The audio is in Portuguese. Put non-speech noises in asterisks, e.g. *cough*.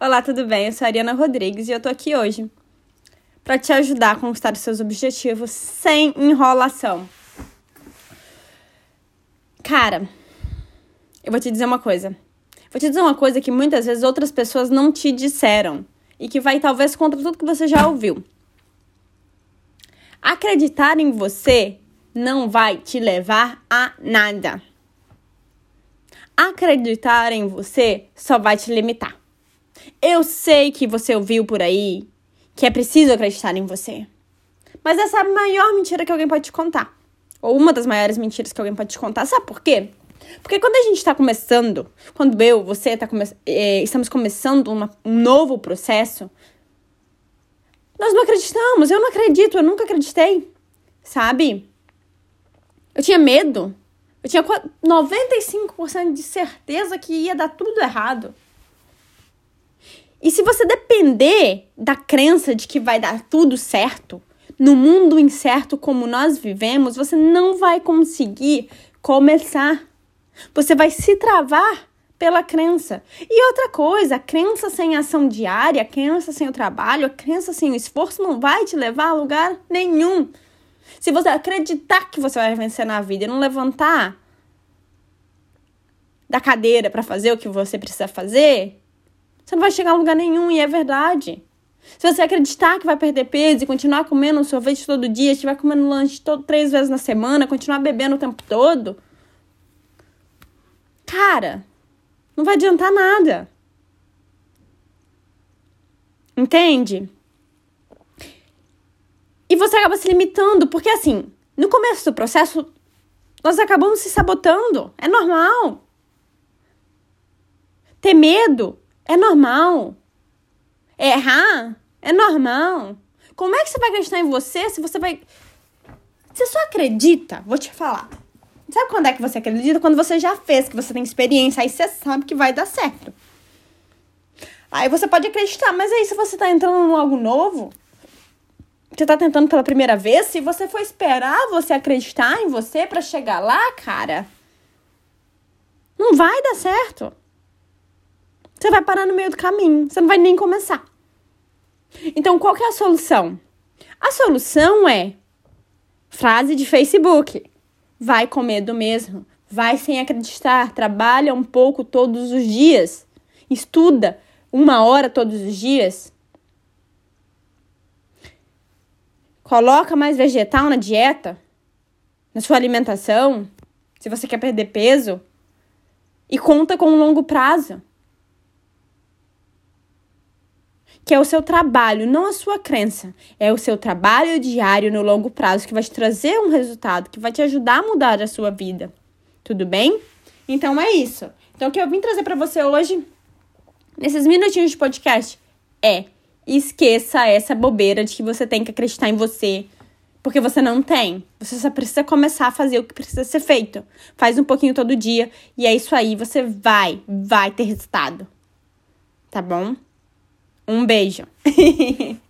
Olá, tudo bem? Eu sou a Ariana Rodrigues e eu tô aqui hoje para te ajudar a conquistar os seus objetivos sem enrolação. Cara, eu vou te dizer uma coisa. Vou te dizer uma coisa que muitas vezes outras pessoas não te disseram e que vai talvez contra tudo que você já ouviu. Acreditar em você não vai te levar a nada. Acreditar em você só vai te limitar. Eu sei que você ouviu por aí que é preciso acreditar em você. Mas essa é a maior mentira que alguém pode te contar. Ou uma das maiores mentiras que alguém pode te contar. Sabe por quê? Porque quando a gente está começando, quando eu, você tá come é, estamos começando uma, um novo processo, nós não acreditamos. Eu não acredito, eu nunca acreditei. Sabe? Eu tinha medo. Eu tinha 95% de certeza que ia dar tudo errado. E se você depender da crença de que vai dar tudo certo, no mundo incerto como nós vivemos, você não vai conseguir começar. Você vai se travar pela crença. E outra coisa, a crença sem ação diária, a crença sem o trabalho, a crença sem o esforço não vai te levar a lugar nenhum. Se você acreditar que você vai vencer na vida e não levantar da cadeira para fazer o que você precisa fazer, você não vai chegar a lugar nenhum e é verdade. Se você acreditar que vai perder peso e continuar comendo sorvete todo dia, estiver comendo lanche todo, três vezes na semana, continuar bebendo o tempo todo, cara, não vai adiantar nada. Entende? E você acaba se limitando, porque assim, no começo do processo, nós acabamos se sabotando. É normal. Ter medo é normal. Errar é normal. Como é que você vai acreditar em você se você vai. Você só acredita, vou te falar. Sabe quando é que você acredita? Quando você já fez, que você tem experiência, aí você sabe que vai dar certo. Aí você pode acreditar, mas aí se você tá entrando em algo novo, você tá tentando pela primeira vez, se você for esperar você acreditar em você para chegar lá, cara, não vai dar certo. Você vai parar no meio do caminho, você não vai nem começar. Então, qual que é a solução? A solução é frase de Facebook. Vai com medo mesmo, vai sem acreditar, trabalha um pouco todos os dias, estuda uma hora todos os dias. Coloca mais vegetal na dieta, na sua alimentação, se você quer perder peso. E conta com um longo prazo. Que é o seu trabalho, não a sua crença. É o seu trabalho diário no longo prazo que vai te trazer um resultado, que vai te ajudar a mudar a sua vida. Tudo bem? Então é isso. Então o que eu vim trazer para você hoje, nesses minutinhos de podcast, é esqueça essa bobeira de que você tem que acreditar em você, porque você não tem. Você só precisa começar a fazer o que precisa ser feito. Faz um pouquinho todo dia e é isso aí, você vai, vai ter resultado. Tá bom? Um beijo. *laughs*